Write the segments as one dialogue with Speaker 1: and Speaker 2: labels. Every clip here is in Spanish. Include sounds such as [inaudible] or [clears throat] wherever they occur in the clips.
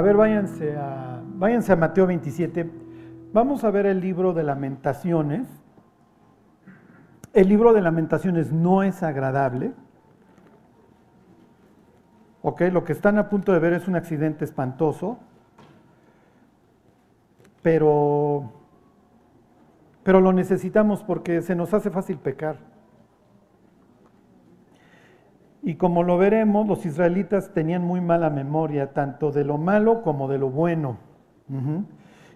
Speaker 1: A ver, váyanse a, váyanse a Mateo 27. Vamos a ver el libro de lamentaciones. El libro de lamentaciones no es agradable. Ok, lo que están a punto de ver es un accidente espantoso. Pero, pero lo necesitamos porque se nos hace fácil pecar. Y como lo veremos, los israelitas tenían muy mala memoria, tanto de lo malo como de lo bueno.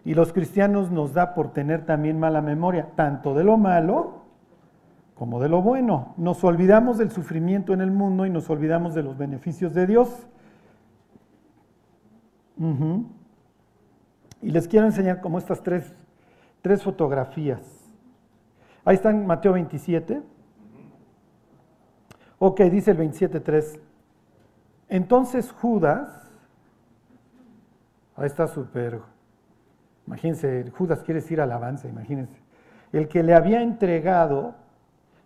Speaker 1: Y los cristianos nos da por tener también mala memoria, tanto de lo malo como de lo bueno. Nos olvidamos del sufrimiento en el mundo y nos olvidamos de los beneficios de Dios. Y les quiero enseñar como estas tres, tres fotografías. Ahí están Mateo 27. Ok, dice el 27.3. Entonces Judas, ahí está súper, imagínense, Judas quiere decir alabanza, imagínense, el que le había entregado,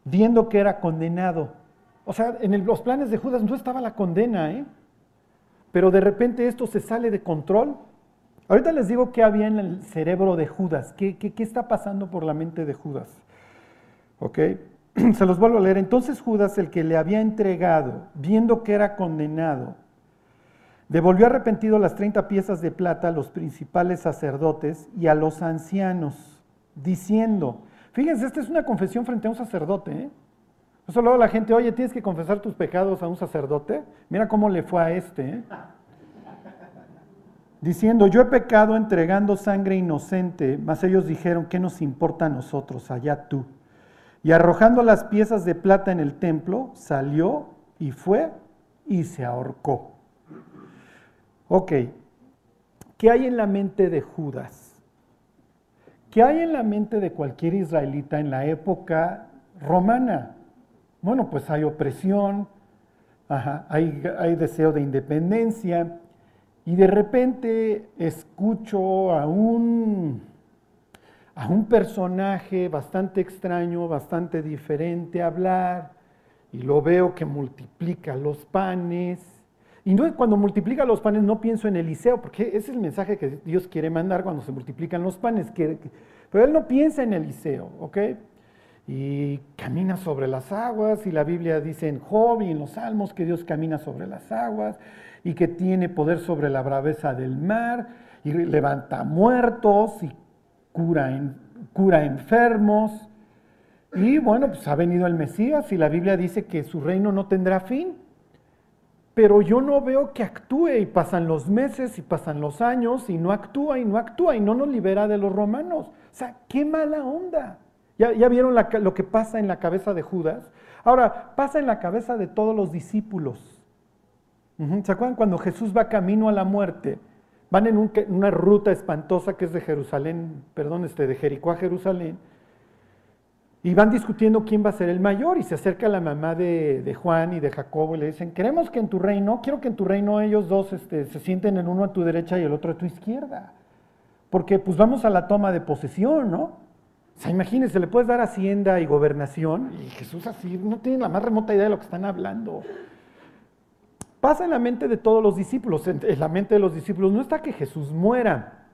Speaker 1: viendo que era condenado. O sea, en los planes de Judas no estaba la condena, ¿eh? Pero de repente esto se sale de control. Ahorita les digo qué había en el cerebro de Judas, qué, qué, qué está pasando por la mente de Judas. ¿Ok? [clears throat] se los vuelvo a leer. Entonces Judas, el que le había entregado, viendo que era condenado, devolvió arrepentido las 30 piezas de plata a los principales sacerdotes y a los ancianos, diciendo, fíjense, esta es una confesión frente a un sacerdote. ¿eh? Eso luego la gente, oye, tienes que confesar tus pecados a un sacerdote. Mira cómo le fue a este. ¿eh? [laughs] Diciendo, yo he pecado entregando sangre inocente, mas ellos dijeron, ¿qué nos importa a nosotros? Allá tú. Y arrojando las piezas de plata en el templo, salió y fue y se ahorcó. Ok, ¿qué hay en la mente de Judas? ¿Qué hay en la mente de cualquier israelita en la época romana? Bueno, pues hay opresión, hay, hay deseo de independencia, y de repente escucho a un a un personaje bastante extraño, bastante diferente hablar, y lo veo que multiplica los panes. Y no, cuando multiplica los panes no pienso en Eliseo, porque ese es el mensaje que Dios quiere mandar cuando se multiplican los panes. Pero él no piensa en Eliseo, ¿ok? Y camina sobre las aguas, y la Biblia dice en Job y en los Salmos que Dios camina sobre las aguas, y que tiene poder sobre la braveza del mar, y levanta muertos, y cura, en, cura enfermos. Y bueno, pues ha venido el Mesías y la Biblia dice que su reino no tendrá fin. Pero yo no veo que actúe y pasan los meses y pasan los años y no actúa y no actúa y no nos libera de los romanos. O sea, qué mala onda. ¿Ya, vieron lo que pasa en la cabeza de Judas? Ahora, pasa en la cabeza de todos los discípulos. ¿Se acuerdan cuando Jesús va camino a la muerte? Van en una ruta espantosa que es de Jerusalén, perdón, este, de Jericó a Jerusalén, y van discutiendo quién va a ser el mayor, y se acerca la mamá de, Juan y de Jacobo y le dicen, queremos que en tu reino, quiero que en tu reino ellos dos este, se sienten en uno a tu derecha y el otro a tu izquierda, porque pues vamos a la toma de posesión, ¿no? O sea, imagínense, le puedes dar hacienda y gobernación, y Jesús así no tiene la más remota idea de lo que están hablando. Pasa en la mente de todos los discípulos, en la mente de los discípulos no está que Jesús muera,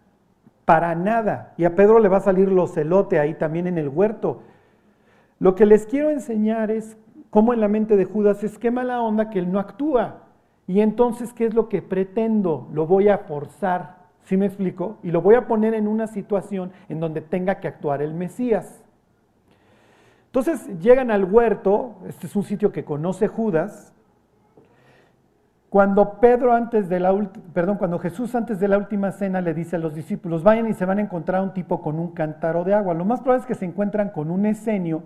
Speaker 1: para nada. Y a Pedro le va a salir lo celote ahí también en el huerto. Lo que les quiero enseñar es cómo en la mente de Judas es qué mala onda que él no actúa. Y entonces, ¿qué es lo que pretendo? Lo voy a forzar, ¿sí me explico? Y lo voy a poner en una situación en donde tenga que actuar el Mesías. Entonces llegan al huerto, este es un sitio que conoce Judas, cuando Pedro antes de la perdón, cuando Jesús antes de la última cena le dice a los discípulos, vayan y se van a encontrar un tipo con un cántaro de agua. Lo más probable es que se encuentran con un esenio,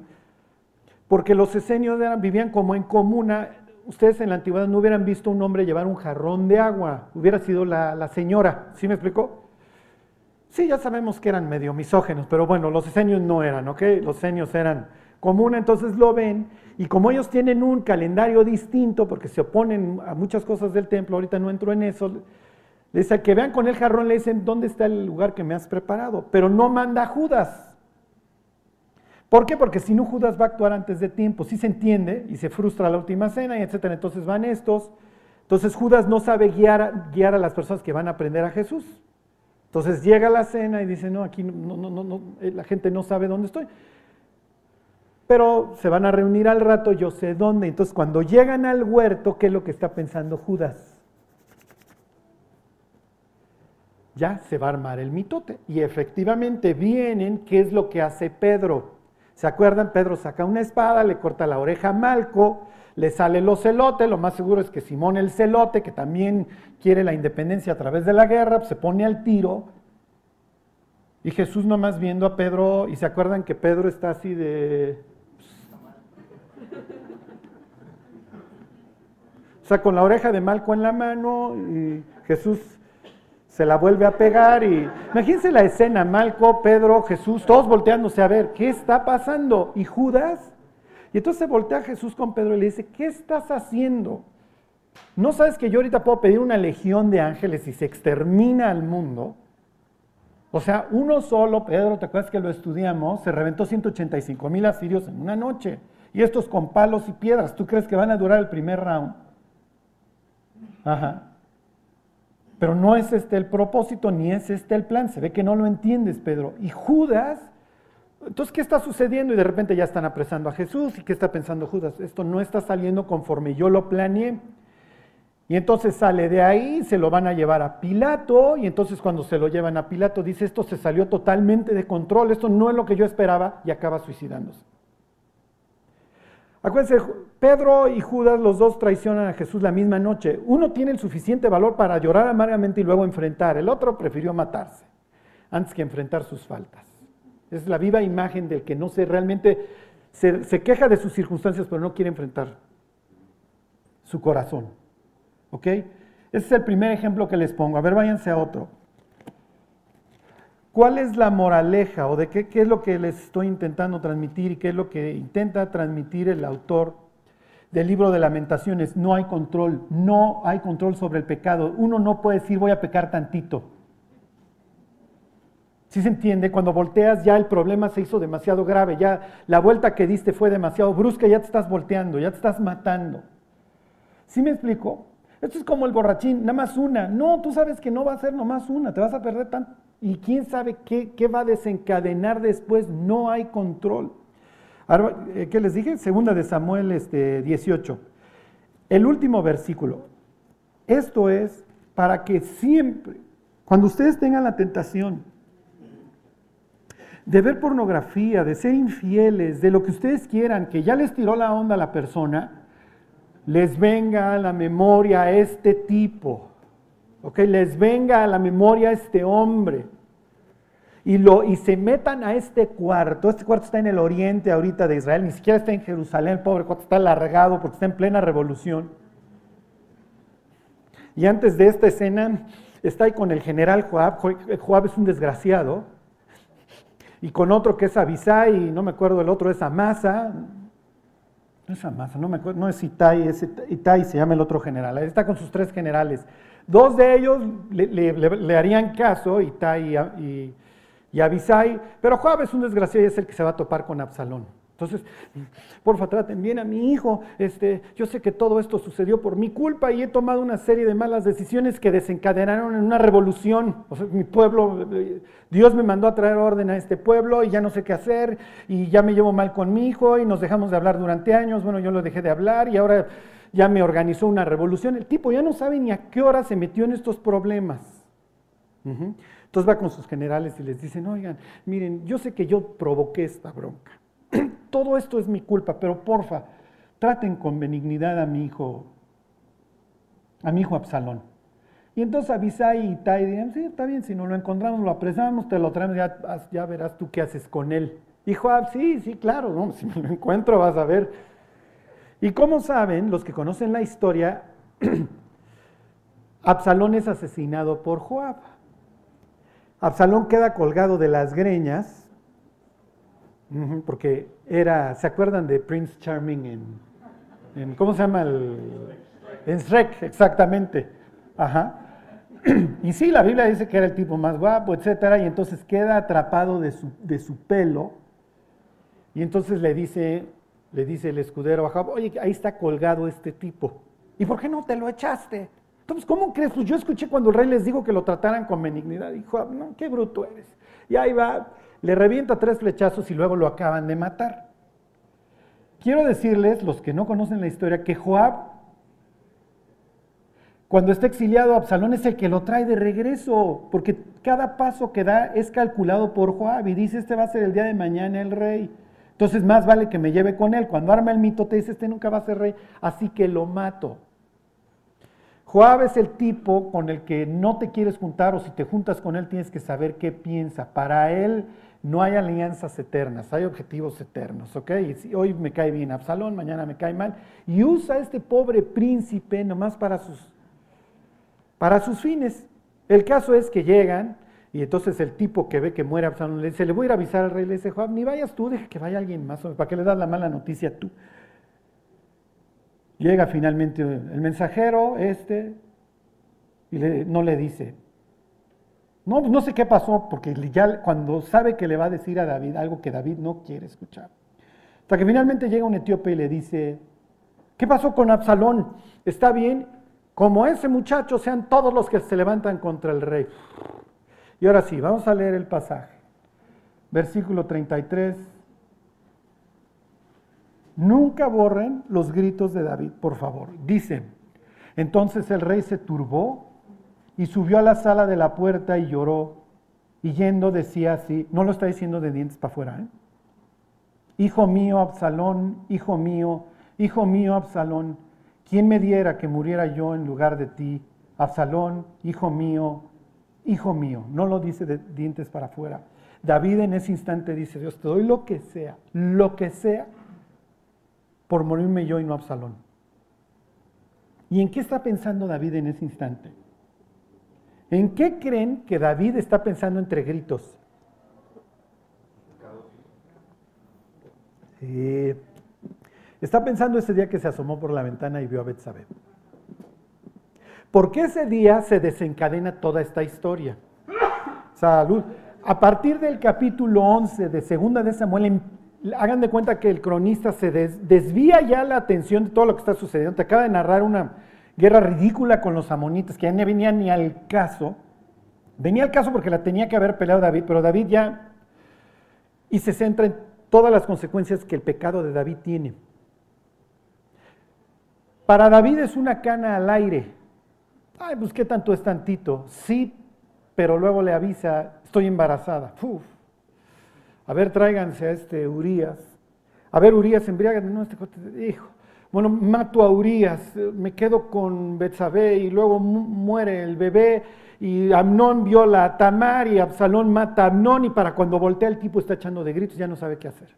Speaker 1: porque los esenios vivían como en comuna. Ustedes en la antigüedad no hubieran visto un hombre llevar un jarrón de agua, hubiera sido la, señora, ¿sí me explicó? Sí, ya sabemos que eran medio misógenos, pero bueno, los esenios no eran, ¿ok? Los esenios eran común, entonces lo ven, y como ellos tienen un calendario distinto, porque se oponen a muchas cosas del templo, ahorita no entro en eso, les que vean con el jarrón, le dicen, ¿dónde está el lugar que me has preparado? Pero no manda a Judas. ¿Por qué? Porque si no, Judas va a actuar antes de tiempo, sí se entiende, y se frustra la última cena, y etcétera. Entonces van estos, Entonces Judas no sabe guiar, a las personas que van a aprender a Jesús. Entonces llega la cena y dice, no, aquí no, no, no, eh, la gente no sabe dónde estoy. Pero se van a reunir al rato, yo sé dónde. Entonces cuando llegan al huerto, ¿qué es lo que está pensando Judas? Ya se va a armar el mitote. Y efectivamente vienen, ¿qué es lo que hace Pedro? ¿Se acuerdan? Pedro saca una espada, le corta la oreja a Malco, le sale los celote, lo más seguro es que Simón el celote, que también quiere la independencia a través de la guerra, pues, se pone al tiro. Y Jesús nomás viendo a Pedro, y se acuerdan que Pedro está así de... O sea, con la oreja de Malco en la mano, y Jesús se la vuelve a pegar y imagínense la escena, Malco, Pedro, Jesús, todos volteándose a ver, ¿qué está pasando? Y Judas, y entonces se voltea Jesús con Pedro y le dice, ¿qué estás haciendo? ¿No sabes que yo ahorita puedo pedir una legión de ángeles y se extermina al mundo? O sea, uno solo, Pedro, ¿te acuerdas que lo estudiamos? Se reventó 185 mil asirios en una noche. Y estos con palos y piedras, ¿tú crees que van a durar el primer round? Ajá. Pero no es este el propósito, ni es este el plan. Se ve que no lo entiendes, Pedro. Y Judas, entonces, ¿qué está sucediendo? Y de repente ya están apresando a Jesús. ¿Y qué está pensando Judas? Esto no está saliendo conforme yo lo planeé. Y entonces sale de ahí, se lo van a llevar a Pilato. Y entonces cuando se lo llevan a Pilato, dice, esto se salió totalmente de control, esto no es lo que yo esperaba, y acaba suicidándose. Acuérdense, Pedro y Judas, los dos traicionan a Jesús la misma noche. Uno tiene el suficiente valor para llorar amargamente y luego enfrentar. El otro prefirió matarse antes que enfrentar sus faltas. Es la viva imagen del que no se realmente se, queja de sus circunstancias, pero no quiere enfrentar su corazón. ¿Ok? Ese es el primer ejemplo que les pongo. A ver, váyanse a otro. ¿Cuál es la moraleja o de qué, qué, es lo que les estoy intentando transmitir y qué es lo que intenta transmitir el autor del libro de lamentaciones? No hay control, no hay control sobre el pecado. Uno no puede decir voy a pecar tantito. Si se entiende, cuando volteas ya el problema se hizo demasiado grave, ya la vuelta que diste fue demasiado brusca, ya te estás volteando, ya te estás matando. ¿Sí me explico? Esto es como el borrachín, nada más una. No, tú sabes que no va a ser nomás una, te vas a perder tanto y quién sabe qué, va a desencadenar después, no hay control. Eh, ¿Qué les dije? Segunda de Samuel este, 18. El último versículo. Esto es para que siempre, cuando ustedes tengan la tentación de ver pornografía, de ser infieles, de lo que ustedes quieran, que ya les tiró la onda a la persona, les venga a la memoria este tipo ¿ok? Les venga a la memoria este hombre y, lo, y se metan a este cuarto. Este cuarto está en el oriente ahorita de Israel, ni siquiera está en Jerusalén, el pobre cuarto está alargado porque está en plena revolución. Y antes de esta escena está ahí con el general Joab, Joab es un desgraciado, y con otro que es Abisai, y no me acuerdo el otro es Amasa, no es Amasa, no me acuerdo, no es Itai, Itai se llama el otro general, está con sus tres generales. Dos de ellos le, harían caso, Itai y, y, Abisai, pero Joab es un desgraciado y es el que se va a topar con Absalón. Entonces, porfa, traten bien a mi hijo. Este, yo sé que todo esto sucedió por mi culpa y he tomado una serie de malas decisiones que desencadenaron en una revolución. O sea, mi pueblo, Dios me mandó a traer orden a este pueblo y ya no sé qué hacer y ya me llevo mal con mi hijo y nos dejamos de hablar durante años. Bueno, yo lo dejé de hablar y ahora ya me organizó una revolución. El tipo ya no sabe ni a qué hora se metió en estos problemas. Entonces va con sus generales y les dicen, oigan, miren, yo sé que yo provoqué esta bronca. [clears throat] Todo esto es mi culpa, pero porfa, traten con benignidad a mi hijo, a mi hijo Absalón. Y entonces Abisai y Itai dirían, sí, está bien, si no lo encontramos, lo apresamos, te lo traemos, ya, verás tú qué haces con él. Y Joab, sí, sí, claro, no, si me lo encuentro vas a ver y como saben, los que conocen la historia, [clears throat] Absalón es asesinado por Joab. Absalón queda colgado de las greñas, porque era, ¿se acuerdan de Prince Charming en, ¿cómo se llama? El, en Shrek, exactamente. Ajá. [clears throat] Y sí, la Biblia dice que era el tipo más guapo, etcétera, y entonces queda atrapado de su, de su pelo, y entonces le dice le dice el escudero a Joab, oye, ahí está colgado este tipo. ¿Y por qué no te lo echaste? Entonces, ¿cómo crees? Pues yo escuché cuando el rey les dijo que lo trataran con benignidad. Dijo, no, qué bruto eres. Y ahí va, le revienta tres flechazos y luego lo acaban de matar. Quiero decirles, los que no conocen la historia, que Joab, cuando está exiliado, Absalón es el que lo trae de regreso, porque cada paso que da es calculado por Joab y dice, este va a ser el día de mañana el rey. Entonces más vale que me lleve con él. Cuando arma el mito te dice, este nunca va a ser rey, así que lo mato. Joab es el tipo con el que no te quieres juntar o si te juntas con él tienes que saber qué piensa. Para él no hay alianzas eternas, hay objetivos eternos, ¿ok? Y hoy me cae bien Absalón, mañana me cae mal. Y usa a este pobre príncipe nomás para sus, para sus fines. El caso es que llegan y entonces el tipo que ve que muere Absalón le dice, le voy a ir a avisar al rey, le dice, Joab, ni vayas tú, deja que vaya alguien más, ¿para qué le das la mala noticia tú? Llega finalmente el mensajero, este, y no le dice, no, no sé qué pasó, porque ya cuando sabe que le va a decir a David algo que David no quiere escuchar. Hasta que finalmente llega un etíope y le dice, ¿qué pasó con Absalón? ¿Está bien? Como ese muchacho sean todos los que se levantan contra el rey. Y ahora sí, vamos a leer el pasaje. Versículo 33 Nunca borren los gritos de David, por favor. Dice, entonces el rey se turbó y subió a la sala de la puerta y lloró. Y yendo decía así, no lo está diciendo de dientes para afuera, ¿eh? Hijo mío, Absalón, hijo mío, hijo mío, Absalón, ¿quién me diera que muriera yo en lugar de ti? Absalón, hijo mío, hijo mío. No lo dice de dientes para afuera. David en ese instante dice, Dios, te doy lo que sea, lo que sea por morirme yo y no Absalón. ¿Y en qué está pensando David en ese instante? ¿En qué creen que David está pensando entre gritos? Está pensando ese día que se asomó por la ventana y vio a Betsabé. ¿Por qué ese día se desencadena toda esta historia? Salud. A partir del capítulo 11 de Segunda de Samuel hagan de cuenta que el cronista se desvía ya la atención de todo lo que está sucediendo. Te acaba de narrar una guerra ridícula con los amonitas que ya no venía ni al caso. Venía al caso porque la tenía que haber peleado David, pero David ya... Y se centra en todas las consecuencias que el pecado de David tiene. Para David es una cana al aire. Ay, pues qué tanto es tantito. Sí, pero luego le avisa, estoy embarazada. Uf. A ver, tráiganse a este Urias. A ver, Urias, embriágate. No, este hijo. Bueno, mato a Urias, me quedo con Betsabé y luego muere el bebé y Amnón viola a Tamar y Absalón mata a Amnón y para cuando voltea el tipo está echando de gritos, ya no sabe qué hacer.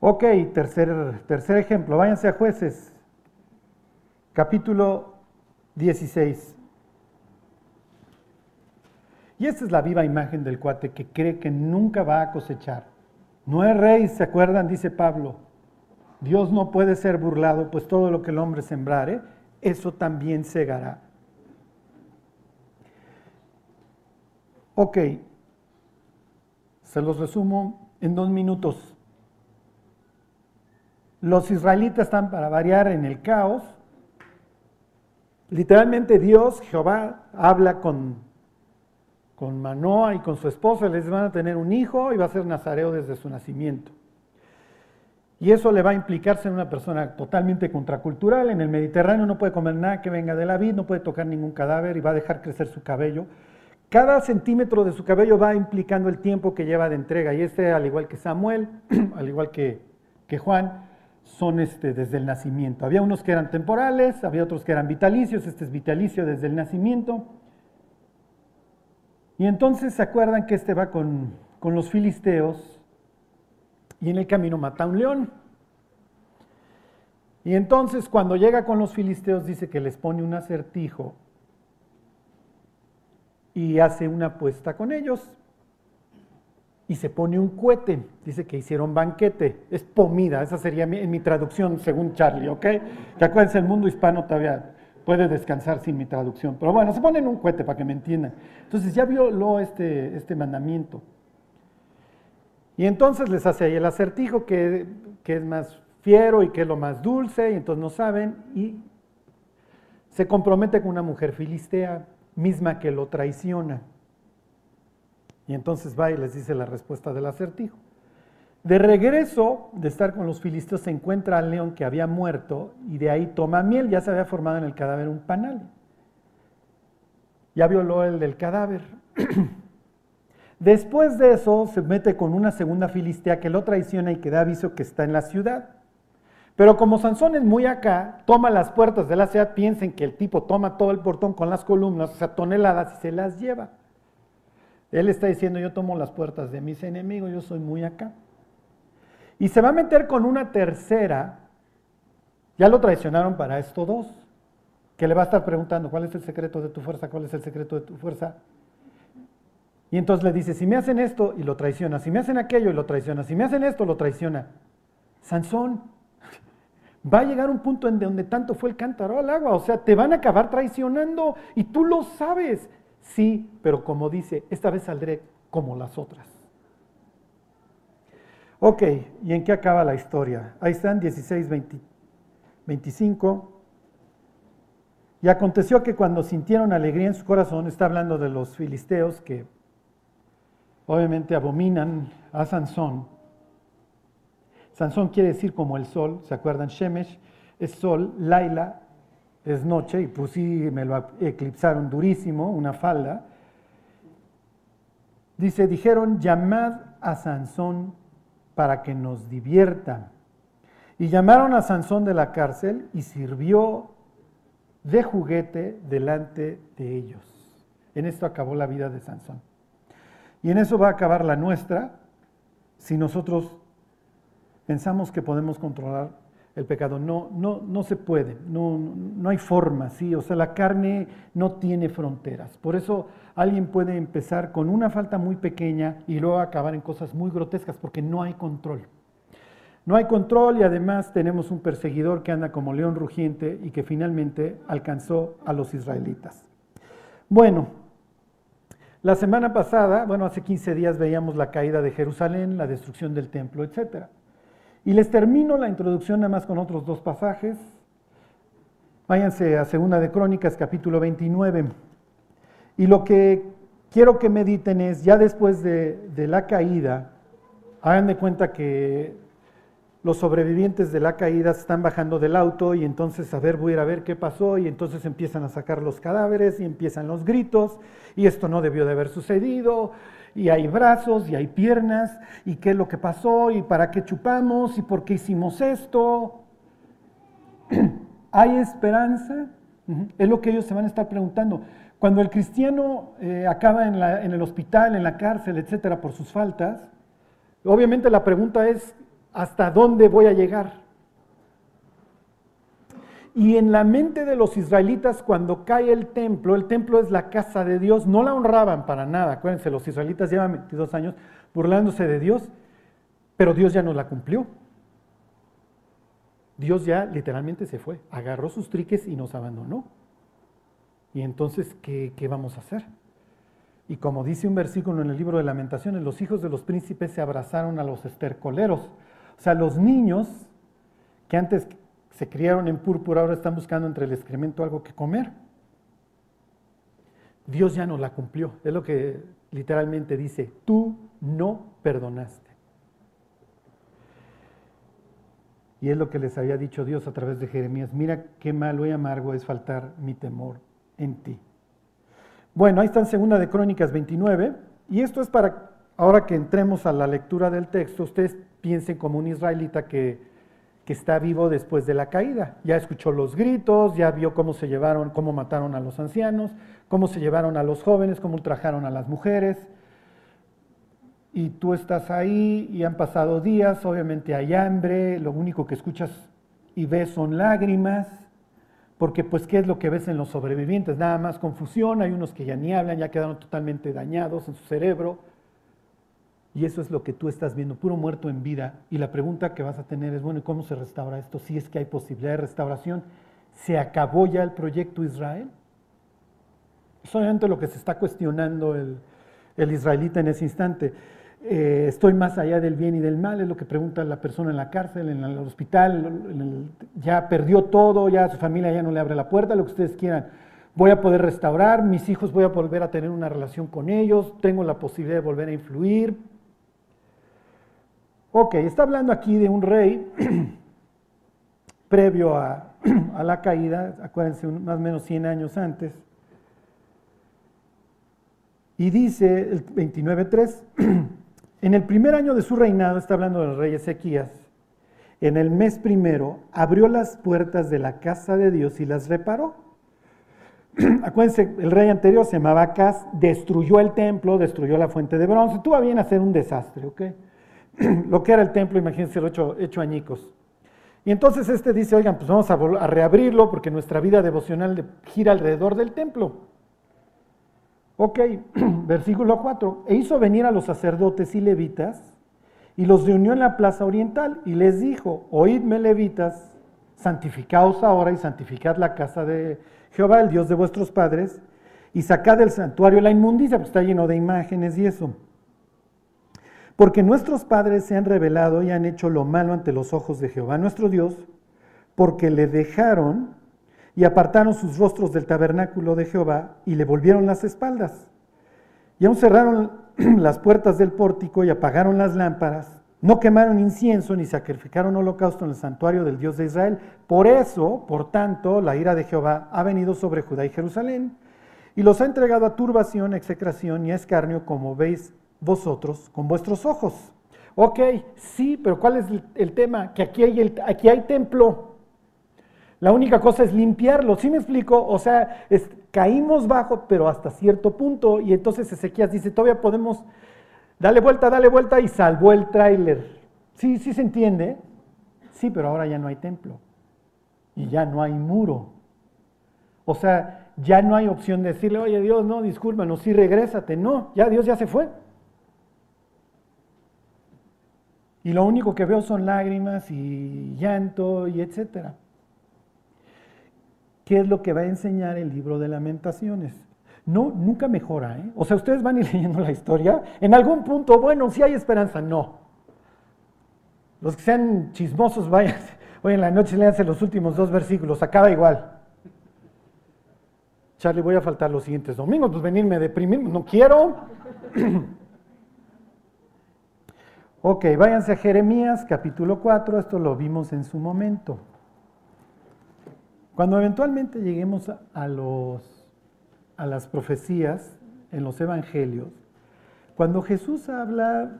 Speaker 1: Ok, tercer, tercer ejemplo, váyanse a jueces, capítulo 16. Y esta es la viva imagen del cuate que cree que nunca va a cosechar. No es rey, ¿se acuerdan? Dice Pablo. Dios no puede ser burlado, pues todo lo que el hombre sembrare, eso también segará. Ok, se los resumo en dos minutos. Los israelitas están para variar en el caos. Literalmente Dios, Jehová, habla con con Manoa y con su esposa, les van a tener un hijo y va a ser nazareo desde su nacimiento. Y eso le va a implicar ser una persona totalmente contracultural. En el Mediterráneo no puede comer nada que venga de la vid, no puede tocar ningún cadáver y va a dejar crecer su cabello. Cada centímetro de su cabello va implicando el tiempo que lleva de entrega. Y este, al igual que Samuel, [clears throat] al igual que, que Juan, son este, desde el nacimiento. Había unos que eran temporales, había otros que eran vitalicios. Este es vitalicio desde el nacimiento. Y entonces se acuerdan que este va con, los filisteos y en el camino mata a un león. Y entonces cuando llega con los filisteos dice que les pone un acertijo y hace una apuesta con ellos y se pone un cohete. Dice que hicieron banquete, es pomida, esa sería en mi traducción según Charlie, ¿ok? Que acuérdense, el mundo hispano todavía puede descansar sin mi traducción. Pero bueno, se ponen un cohete para que me entiendan. Entonces ya violó este, este mandamiento. Y entonces les hace ahí el acertijo, que, que es más fiero y que es lo más dulce, y entonces no saben, y se compromete con una mujer filistea misma que lo traiciona. Y entonces va y les dice la respuesta del acertijo. De regreso de estar con los filisteos se encuentra al león que había muerto y de ahí toma miel, ya se había formado en el cadáver un panal. Ya violó el del cadáver. [clears throat] Después de eso se mete con una segunda filistea que lo traiciona y que da aviso que está en la ciudad. Pero como Sansón es muy acá, toma las puertas de la ciudad, piensen que el tipo toma todo el portón con las columnas, o sea, toneladas, y se las lleva. Él está diciendo, yo tomo las puertas de mis enemigos, yo soy muy acá. Y se va a meter con una tercera, ya lo traicionaron para esto dos, que le va a estar preguntando, ¿cuál es el secreto de tu fuerza? ¿Cuál es el secreto de tu fuerza? Y entonces le dice, si me hacen esto y lo traiciona, si me hacen aquello y lo traiciona, si me hacen esto, lo traiciona. Sansón, va a llegar un punto en donde tanto fue el cántaro al agua, o sea, te van a acabar traicionando y tú lo sabes. Sí, pero como dice, esta vez saldré como las otras. Ok, ¿y en qué acaba la historia? Ahí están 16, 25. Y aconteció que cuando sintieron alegría en su corazón, está hablando de los filisteos que obviamente abominan a Sansón. Sansón quiere decir como el sol, ¿se acuerdan? Shemesh es sol, Laila es noche, y pues sí, me lo eclipsaron durísimo, una falda. Dice, dijeron, llamad a Sansón para que nos divierta. Y llamaron a Sansón de la cárcel y sirvió de juguete delante de ellos. En esto acabó la vida de Sansón. Y en eso va a acabar la nuestra si nosotros pensamos que podemos controlar el pecado. No, no, no se puede, no, no hay forma, ¿sí? O sea, la carne no tiene fronteras. Por eso alguien puede empezar con una falta muy pequeña y luego acabar en cosas muy grotescas, porque no hay control. No hay control y además tenemos un perseguidor que anda como león rugiente y que finalmente alcanzó a los israelitas. Bueno, la semana pasada, bueno, hace 15 días veíamos la caída de Jerusalén, la destrucción del templo, etcétera. Y les termino la introducción nada más con otros dos pasajes. Váyanse a Segunda de Crónicas, capítulo 29. Y lo que quiero que mediten es, ya después de, de la caída, hagan de cuenta que los sobrevivientes de la caída están bajando del auto y entonces a ver, voy a ir a ver qué pasó y entonces empiezan a sacar los cadáveres y empiezan los gritos y esto no debió de haber sucedido y hay brazos y hay piernas y qué es lo que pasó y para qué chupamos y por qué hicimos esto. [clears throat] ¿Hay esperanza? Es lo que ellos se van a estar preguntando. Cuando el cristiano eh, acaba en, en el hospital, en la cárcel, etcétera, por sus faltas, obviamente la pregunta es, ¿hasta dónde voy a llegar? Y en la mente de los israelitas, cuando cae el templo, el templo es la casa de Dios, no la honraban para nada. Acuérdense, los israelitas llevan 22 años burlándose de Dios, pero Dios ya no la cumplió. Dios ya literalmente se fue, agarró sus triques y nos abandonó. Y entonces, ¿qué, qué vamos a hacer? Y como dice un versículo en el libro de lamentaciones, los hijos de los príncipes se abrazaron a los estercoleros. O sea, los niños que antes se criaron en púrpura, ahora están buscando entre el excremento algo que comer. Dios ya no la cumplió. Es lo que literalmente dice, tú no perdonaste. Y es lo que les había dicho Dios a través de Jeremías, mira qué malo y amargo es faltar mi temor en ti. Bueno, ahí está en segunda de Crónicas 29, y esto es para, ahora que entremos a la lectura del texto, ustedes piensen como un israelita que que está vivo después de la caída. Ya escuchó los gritos, ya vio cómo se llevaron, cómo mataron a los ancianos, cómo se llevaron a los jóvenes, cómo ultrajaron a las mujeres. Y tú estás ahí y han pasado días, obviamente hay hambre, lo único que escuchas y ves son lágrimas, porque pues ¿qué es lo que ves en los sobrevivientes? Nada más confusión, hay unos que ya ni hablan, ya quedaron totalmente dañados en su cerebro y eso es lo que tú estás viendo, puro muerto en vida. Y la pregunta que vas a tener es, bueno, ¿y cómo se restaura esto? Si es que hay posibilidad de restauración, ¿se acabó ya el proyecto Israel? Es obviamente lo que se está cuestionando el, israelita en ese instante. eh, estoy más allá del bien y del mal, es lo que pregunta la persona en la cárcel, en el hospital, ya perdió todo, ya su familia ya no le abre la puerta, lo que ustedes quieran. Voy a poder restaurar, mis hijos voy a volver a tener una relación con ellos, tengo la posibilidad de volver a influir. Ok, está hablando aquí de un rey [clears throat] previo a, [clears throat] a la caída, acuérdense, más o menos 100 años antes. Y dice el 29.3, [clears throat] en el primer año de su reinado, está hablando del rey Ezequías, en el mes primero abrió las puertas de la casa de Dios y las reparó. Acuérdense, el rey anterior se llamaba Acaz, destruyó el templo, destruyó la fuente de bronce, tuvo bien hacer un desastre, ¿ok? [clears throat] Lo que era el templo, imagínense, hecho, hecho añicos. Y entonces este dice, oigan, pues vamos a, a reabrirlo porque nuestra vida devocional gira alrededor del templo. Ok, [clears throat] versículo 4. E hizo venir a los sacerdotes y levitas y los reunió en la plaza oriental y les dijo, oídme levitas, santificaos ahora y santificad la casa de Jehová, el Dios de vuestros padres, y sacad del santuario la inmundicia, porque está lleno de imágenes y eso. Porque nuestros padres se han revelado y han hecho lo malo ante los ojos de Jehová nuestro Dios, porque le dejaron y apartaron sus rostros del tabernáculo de Jehová y le volvieron las espaldas. Y aún cerraron [clears throat] las puertas del pórtico y apagaron las lámparas. No quemaron incienso ni sacrificaron holocausto en el santuario del Dios de Israel. Por eso, por tanto, la ira de Jehová ha venido sobre Judá y Jerusalén y los ha entregado a turbación, execración y escarnio, como veis vosotros con vuestros ojos. Ok, sí, pero ¿cuál es el, tema? Que aquí hay, el, aquí hay templo. La única cosa es limpiarlo, ¿sí me explico? O sea, caímos bajo, pero hasta cierto punto, y entonces Ezequías dice, todavía podemos, darle vuelta, dale vuelta, y salvó el tráiler. Sí, sí se entiende. Sí, pero ahora ya no hay templo, y ya no hay muro. O sea, ya no hay opción de decirle, oye Dios, no, discúlpanos, sí, regrésate. No, ya Dios ya se fue. Y lo único que veo son lágrimas y llanto y etcétera. ¿Qué es lo que va a enseñar el libro de lamentaciones? No, nunca mejora, ¿eh? O sea, ustedes van ir [laughs] leyendo la historia, en algún punto, bueno, si hay esperanza, no. Los que sean chismosos, vayan, [laughs] hoy en la noche léanse los últimos dos versículos, acaba igual. Charlie, voy a faltar los siguientes domingos, pues venirme a deprimir, no quiero. [clears throat] ok, váyanse a Jeremías capítulo 4, esto lo vimos en su momento. Cuando eventualmente lleguemos a, las profecías en los evangelios, cuando Jesús habla,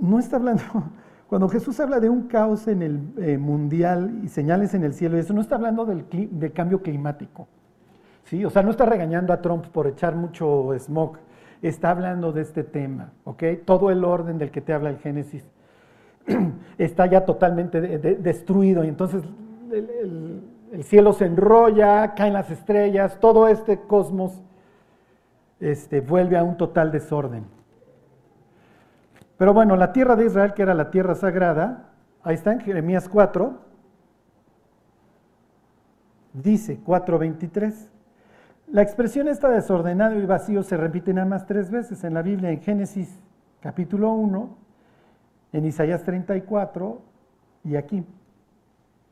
Speaker 1: no está hablando, [laughs] cuando Jesús habla de un caos en el eh, mundial y señales en el cielo, eso no está hablando del, cambio climático. ¿sí? O sea, no está regañando a Trump por echar mucho smog, está hablando de este tema. ¿ok? Todo el orden del que te habla el Génesis [clears throat] está ya totalmente destruido y entonces el, cielo se enrolla, caen las estrellas, todo este cosmos este, vuelve a un total desorden. Pero bueno, la tierra de Israel, que era la tierra sagrada, ahí está en Jeremías 4, dice 4.23. La expresión esta desordenado y vacío se repite nada más tres veces en la Biblia, en Génesis capítulo 1, en Isaías 34 y aquí.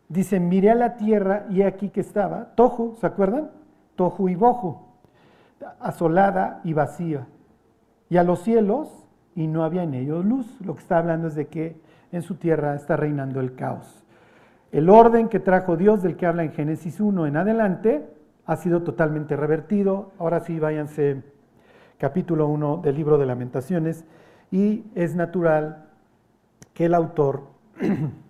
Speaker 1: Dice, miré a la tierra y aquí que estaba, Tojo, ¿se acuerdan? Tojo y Bojo, asolada y vacía. Y a los cielos, y no había en ellos luz. Lo que está hablando es de que en su tierra está reinando el caos. El orden que trajo Dios, del que habla en Génesis 1 en adelante, ha sido totalmente revertido. Ahora sí, váyanse capítulo 1 del libro de lamentaciones. Y es natural que el autor [clears throat]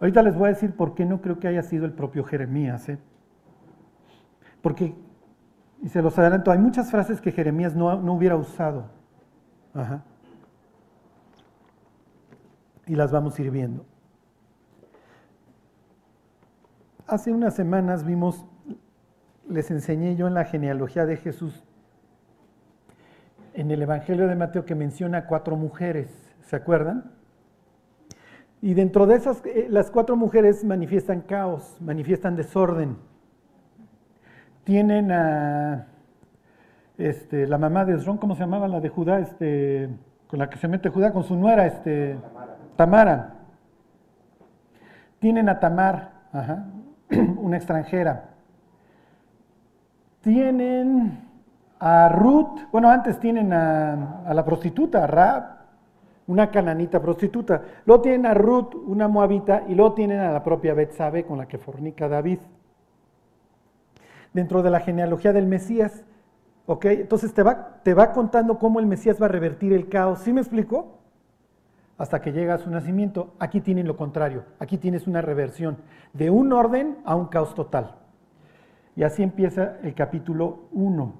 Speaker 1: Ahorita les voy a decir por qué no creo que haya sido el propio Jeremías. ¿eh? Porque, y se los adelanto, hay muchas frases que Jeremías no, hubiera usado. Y las vamos a ir viendo. Hace unas semanas vimos, les enseñé yo en la genealogía de Jesús, en el Evangelio de Mateo que menciona cuatro mujeres, ¿se acuerdan? Y dentro de esas, eh, las cuatro mujeres manifiestan caos, manifiestan desorden. Tienen a este, la mamá de Esrón, ¿cómo se llamaba la de Judá? Este, con la que se mete Judá, con su nuera, este, Tamara. Tienen a Tamar, [clears throat] una extranjera. Tienen a Ruth, bueno, antes tienen a, la prostituta, a Raab, una cananita prostituta. Luego tienen a Ruth, una moabita, y luego tienen a la propia Betsabe con la que fornica David. Dentro de la genealogía del Mesías, ¿ok? Entonces te va, te va contando cómo el Mesías va a revertir el caos. ¿Sí me explico? Hasta que llega a su nacimiento. Aquí tienen lo contrario. Aquí tienes una reversión de un orden a un caos total. Y así empieza el capítulo 1.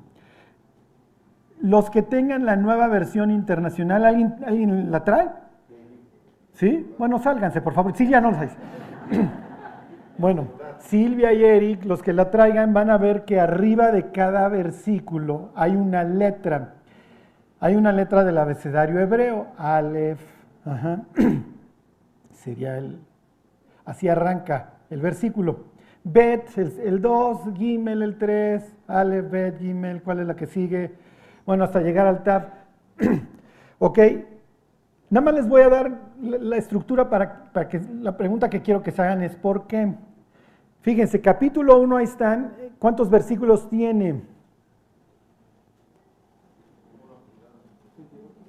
Speaker 1: Los que tengan la nueva versión internacional, ¿alguien, la trae? ¿Sí? Bueno, sálganse, por favor. Sí, ya no la [clears throat] Bueno, Silvia y Eric, los que la traigan, van a ver que arriba de cada versículo hay una letra. Hay una letra del abecedario hebreo, Aleph. [clears throat] Sería el. Así arranca el versículo. Bet, el 2, Gimel, el 3, Aleph, Bet, Gimel, ¿cuál es la que sigue? bueno, hasta llegar al tab. [clears throat] ok, nada más les voy a dar la estructura para, que la pregunta que quiero que se hagan es ¿por qué? Fíjense, capítulo 1 ahí están, ¿cuántos versículos tiene?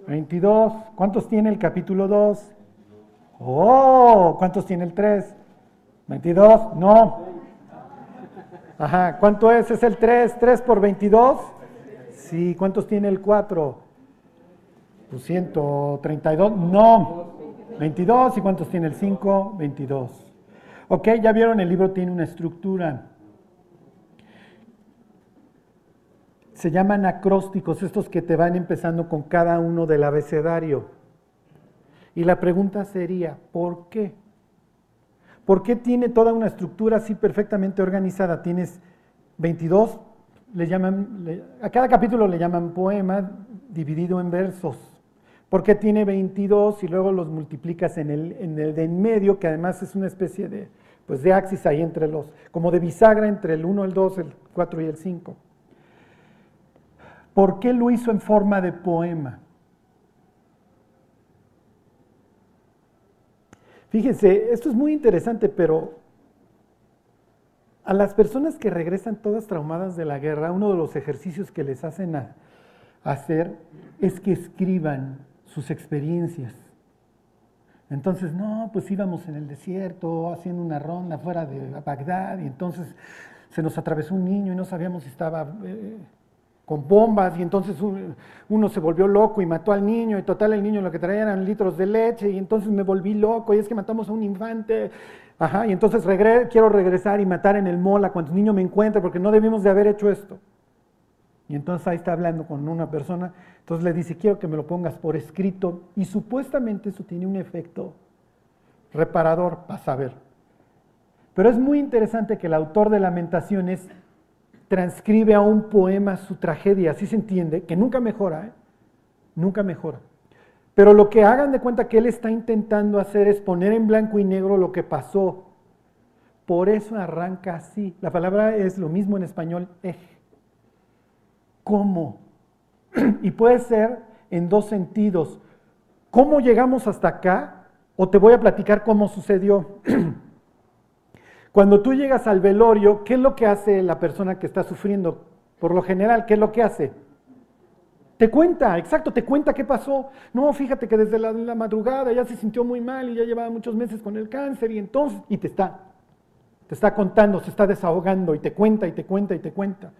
Speaker 1: 22. ¿Cuántos tiene el capítulo 2? Oh, ¿cuántos tiene el 3? 22. No. Ajá, ¿cuánto es? Es el 3. 3 por 22. Sí, ¿cuántos tiene el 4? Pues 132. No, 22. ¿Y cuántos tiene el 5? 22. Ok, ya vieron, el libro tiene una estructura. Se llaman acrósticos, estos que te van empezando con cada uno del abecedario. Y la pregunta sería, ¿por qué? ¿Por qué tiene toda una estructura así perfectamente organizada? Tienes 22 le llaman, a cada capítulo le llaman poema dividido en versos, porque tiene 22 y luego los multiplicas en el, en el de en medio, que además es una especie de, pues de axis ahí entre los, como de bisagra entre el 1, el 2, el 4 y el 5. ¿Por qué lo hizo en forma de poema? Fíjense, esto es muy interesante, pero a las personas que regresan todas traumadas de la guerra, uno de los ejercicios que les hacen hacer es que escriban sus experiencias. Entonces, no, pues íbamos en el desierto haciendo una ronda fuera de Bagdad y entonces se nos atravesó un niño y no sabíamos si estaba eh, con bombas y entonces uno se volvió loco y mató al niño y total el niño lo que traía eran litros de leche y entonces me volví loco y es que matamos a un infante Ajá, y entonces quiero regresar y matar en el mola cuando el niño me encuentre porque no debimos de haber hecho esto. Y entonces ahí está hablando con una persona, entonces le dice, quiero que me lo pongas por escrito y supuestamente eso tiene un efecto reparador, para saber. Pero es muy interesante que el autor de Lamentaciones transcribe a un poema su tragedia, así se entiende, que nunca mejora, ¿eh? nunca mejora. Pero lo que hagan de cuenta que él está intentando hacer es poner en blanco y negro lo que pasó. Por eso arranca así. La palabra es lo mismo en español, eje. ¿Cómo? [clears throat] Y puede ser en dos sentidos. ¿Cómo llegamos hasta acá? O te voy a platicar cómo sucedió. [clears throat] Cuando tú llegas al velorio, ¿qué es lo que hace la persona que está sufriendo? Por lo general, ¿qué es lo que hace? Te cuenta, exacto, te cuenta qué pasó. No, fíjate que desde la, madrugada ya se sintió muy mal y ya llevaba muchos meses con el cáncer y entonces, y te está, te está contando, se está desahogando y te cuenta y te cuenta y te cuenta.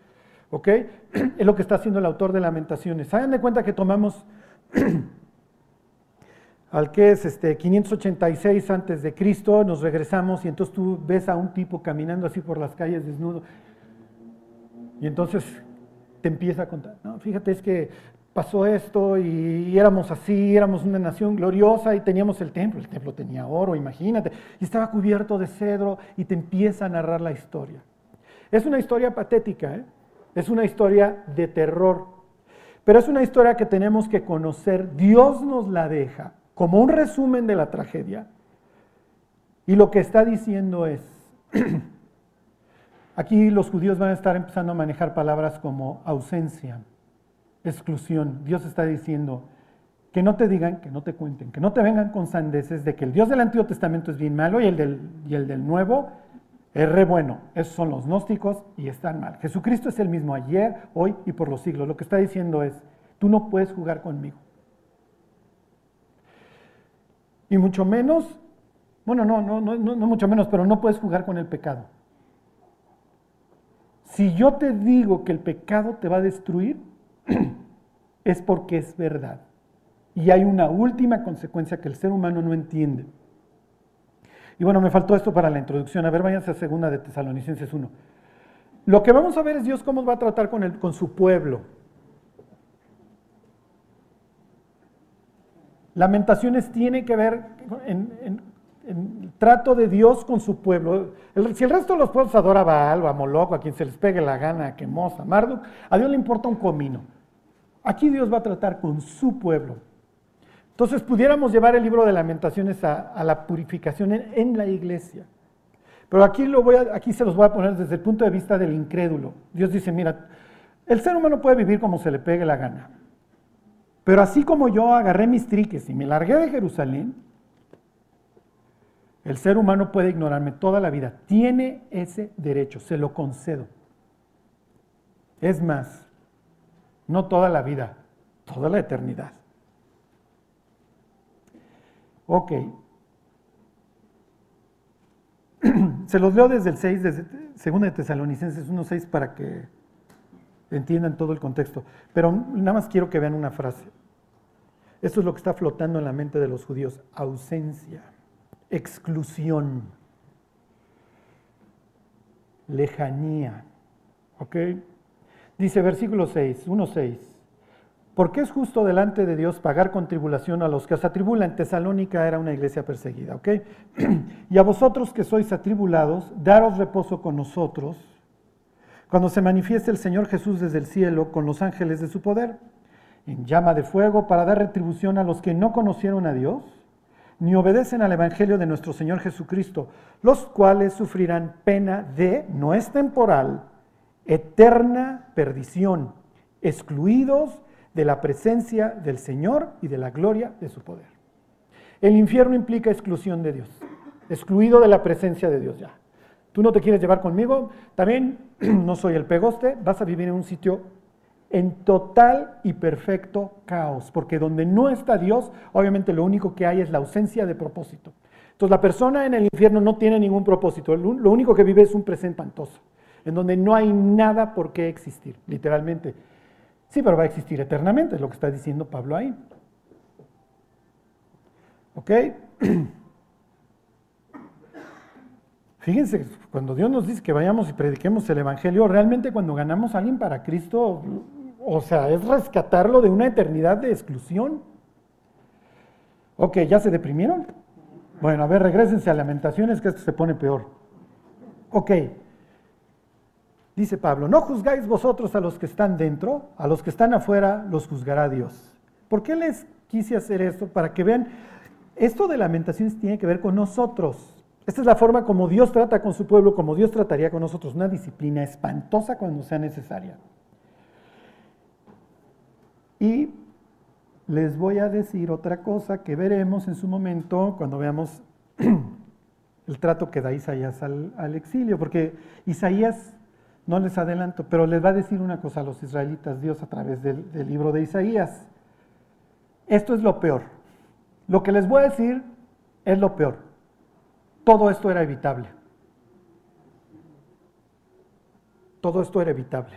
Speaker 1: ¿Ok? [clears throat] Es lo que está haciendo el autor de Lamentaciones. Hagan de cuenta que tomamos [clears throat] al que es este 586 antes de Cristo, nos regresamos y entonces tú ves a un tipo caminando así por las calles desnudo. Y entonces te empieza a contar, no, fíjate, es que pasó esto y, éramos así, éramos una nación gloriosa y teníamos el templo, el templo tenía oro, imagínate, y estaba cubierto de cedro y te empieza a narrar la historia. Es una historia patética, ¿eh? es una historia de terror, pero es una historia que tenemos que conocer, Dios nos la deja como un resumen de la tragedia. Y lo que está diciendo es, [clears throat] Aquí los judíos van a estar empezando a manejar palabras como ausencia, exclusión. Dios está diciendo que no te digan, que no te cuenten, que no te vengan con sandeces de que el Dios del Antiguo Testamento es bien malo y el del, y el del Nuevo es re bueno. Esos son los gnósticos y están mal. Jesucristo es el mismo ayer, hoy y por los siglos. Lo que está diciendo es, tú no puedes jugar conmigo. Y mucho menos, bueno, no, no, no, no mucho menos, pero no puedes jugar con el pecado. Si yo te digo que el pecado te va a destruir, [clears throat] es porque es verdad. Y hay una última consecuencia que el ser humano no entiende. Y bueno, me faltó esto para la introducción. A ver, váyanse a segunda de Tesalonicenses 1. Lo que vamos a ver es Dios cómo va a tratar con, el, con su pueblo. Lamentaciones tiene que ver en, el trato de Dios con su pueblo. si el resto de los pueblos adora a Baal a Moloch, a quien se les pegue la gana, a Quemos, a Marduk, a Dios le importa un comino. Aquí Dios va a tratar con su pueblo. Entonces pudiéramos llevar el libro de lamentaciones a, la purificación en, la iglesia. Pero aquí, lo voy aquí se los voy a poner desde el punto de vista del incrédulo. Dios dice, mira, el ser humano puede vivir como se le pegue la gana. Pero así como yo agarré mis triques y me largué de Jerusalén, el ser humano puede ignorarme toda la vida. Tiene ese derecho, se lo concedo. Es más, no toda la vida, toda la eternidad. Ok. [clears throat] Se los leo desde el 6, desde 2 de Tesalonicenses 1.6 para que entiendan todo el contexto. Pero nada más quiero que vean una frase. Esto es lo que está flotando en la mente de los judíos. Ausencia, exclusión, lejanía. ¿Ok? Dice versículo 6, 1.6. Porque es justo delante de Dios pagar con tribulación a los que os atribulan. Tesalónica era una iglesia perseguida, ¿ok? [clears throat] y a vosotros que sois atribulados, daros reposo con nosotros, cuando se manifieste el Señor Jesús desde el cielo con los ángeles de su poder, en llama de fuego, para dar retribución a los que no conocieron a Dios, ni obedecen al Evangelio de nuestro Señor Jesucristo, los cuales sufrirán pena de, no es temporal, eterna perdición, excluidos de la presencia del Señor y de la gloria de su poder. El infierno implica exclusión de Dios, excluido de la presencia de Dios ya. Tú no te quieres llevar conmigo, también [clears throat] no soy el pegoste, vas a vivir en un sitio en total y perfecto caos, porque donde no está Dios, obviamente lo único que hay es la ausencia de propósito. Entonces la persona en el infierno no tiene ningún propósito, lo único que vive es un presente espantoso, en donde no hay nada por qué existir, literalmente. Sí, pero va a existir eternamente, es lo que está diciendo Pablo ahí. ¿Ok? [clears throat] Fíjense, cuando Dios nos dice que vayamos y prediquemos el Evangelio, realmente cuando ganamos a alguien para Cristo, o sea, es rescatarlo de una eternidad de exclusión. Ok, ¿ya se deprimieron? Bueno, a ver, regresense a Lamentaciones, que esto se pone peor. Ok, Dice Pablo, no juzgáis vosotros a los que están dentro, a los que están afuera los juzgará Dios. ¿Por qué les quise hacer esto? Para que vean, esto de lamentaciones tiene que ver con nosotros. Esta es la forma como Dios trata con su pueblo, como Dios trataría con nosotros, una disciplina espantosa cuando sea necesaria. Y les voy a decir otra cosa que veremos en su momento cuando veamos [clears throat] el trato que da Isaías al, exilio, porque Isaías no les adelanto, pero les va a decir una cosa a los israelitas Dios a través del, libro de Isaías. Esto es lo peor. Lo que les voy a decir es lo peor. Todo esto era evitable. Todo esto era evitable.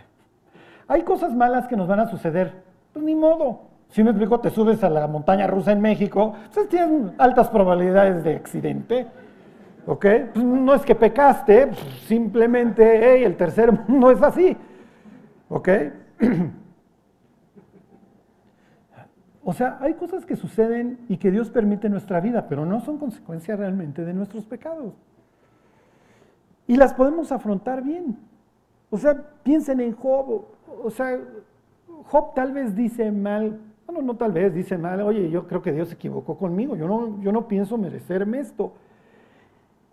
Speaker 1: Hay cosas malas que nos van a suceder. Pues ni modo. Si me explico, te subes a la montaña rusa en México, pues tienes altas probabilidades de accidente. ¿Ok? Pues no es que pecaste, simplemente el tercer [laughs] no es así. ¿Ok? [clears throat] O sea, hay cosas que suceden y que Dios permite en nuestra vida, pero no son consecuencia realmente de nuestros pecados. Y las podemos afrontar bien. O sea, piensen en Job. O sea, Job tal vez dice mal, bueno, no tal vez dice mal, oye, yo creo que Dios se equivocó conmigo, yo no, yo no pienso merecerme esto.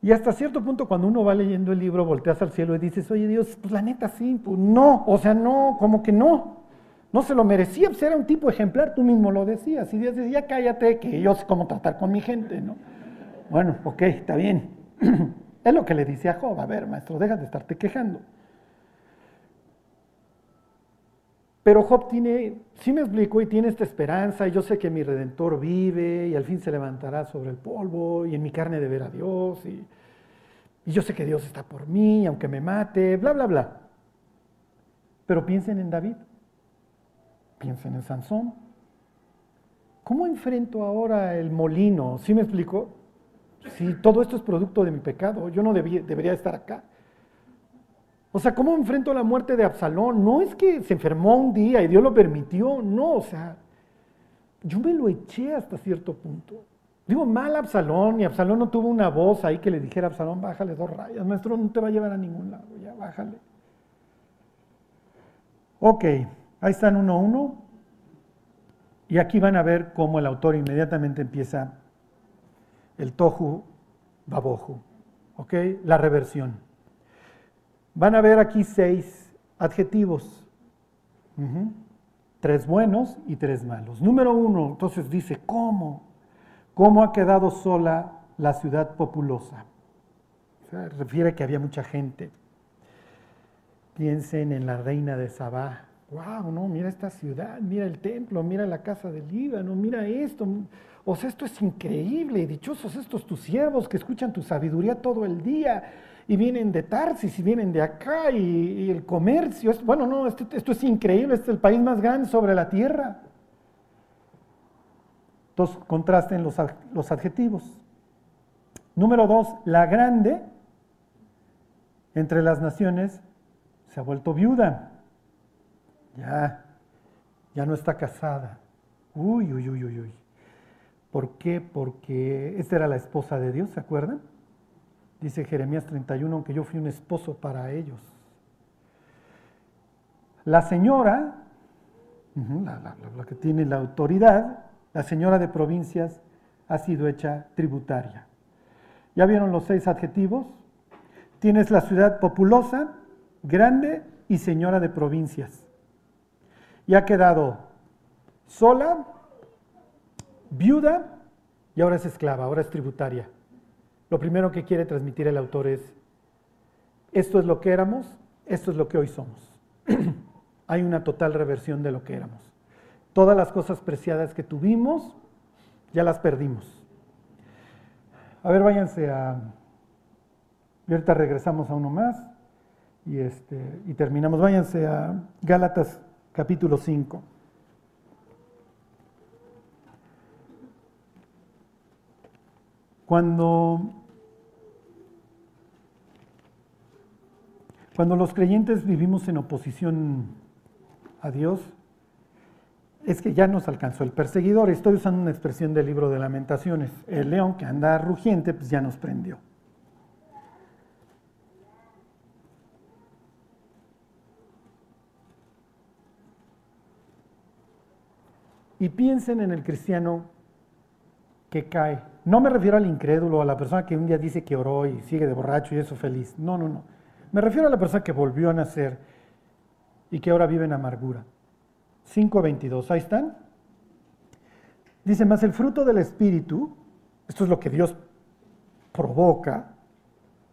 Speaker 1: Y hasta cierto punto cuando uno va leyendo el libro, volteas al cielo y dices, oye Dios, pues la neta sí, pues no, o sea, no, como que no. No se lo merecía, pues era un tipo ejemplar, tú mismo lo decías. Y Dios decía, cállate, que yo sé cómo tratar con mi gente, ¿no? Bueno, ok, está bien. [clears throat] es lo que le dice a Job, a ver, maestro, deja de estarte quejando. Pero Job tiene, sí me explico, y tiene esta esperanza, y yo sé que mi redentor vive, y al fin se levantará sobre el polvo, y en mi carne de ver a Dios, y, yo sé que Dios está por mí, aunque me mate, bla, bla, bla. Pero piensen en David, piensen en Sansón. ¿Cómo enfrento ahora el molino? ¿Sí me explico? Si todo esto es producto de mi pecado, yo no debería estar acá. O sea, ¿cómo enfrento la muerte de Absalón? No es que se enfermó un día y Dios lo permitió, no, o sea, yo me lo eché hasta cierto punto. Digo, mal Absalón, y Absalón no tuvo una voz ahí que le dijera Absalón, bájale dos rayas, maestro, no te va a llevar a ningún lado, ya bájale. Ok, ahí están uno a uno. Y aquí van a ver cómo el autor inmediatamente empieza el tohu baboju, ¿ok? La reversión. Van a ver aquí seis adjetivos, tres buenos y tres malos. Número uno, entonces dice, ¿cómo? ¿Cómo ha quedado sola la ciudad populosa? Se refiere que había mucha gente. Piensen en la reina de Sabá. Wow, no, mira esta ciudad, mira el templo, mira la casa del Líbano, mira esto. O sea, esto es increíble. Dichosos estos tus siervos que escuchan tu sabiduría todo el día y vienen de Tarsis y vienen de acá y, el comercio. bueno, no, esto, esto, es increíble, este es el país más grande sobre la tierra. Entonces, contrasten los, los adjetivos. Número dos, la grande entre las naciones se ha vuelto viuda. Ya, ya no está casada. Uy, uy, uy, uy, uy. ¿Por qué? Porque esta era la esposa de Dios, ¿se acuerdan? Dice Jeremías 31, aunque yo fui un esposo para ellos. La señora, la, que tiene la autoridad, la señora de provincias, ha sido hecha tributaria. ¿Ya vieron los seis adjetivos? Tienes la ciudad populosa, grande y señora de provincias. Y ha quedado sola, viuda y ahora es esclava, ahora es tributaria. Lo primero que quiere transmitir el autor es, esto es lo que éramos, esto es lo que hoy somos. [clears throat] Hay una total reversión de lo que éramos. Todas las cosas preciadas que tuvimos, ya las perdimos. A ver, váyanse a... Y ahorita regresamos a uno más y, este, y terminamos. Váyanse a Gálatas capítulo 5. Cuando, cuando los creyentes vivimos en oposición a Dios, es que ya nos alcanzó el perseguidor. Estoy usando una expresión del libro de lamentaciones. El león que anda rugiente, pues ya nos prendió. Y piensen en el cristiano que cae no me refiero al incrédulo, a la persona que un día dice que oró y sigue de borracho y eso feliz. No, no, no. Me refiero a la persona que volvió a nacer y que ahora vive en amargura. 5.22, ahí están. Dice, más el fruto del Espíritu, esto es lo que Dios provoca.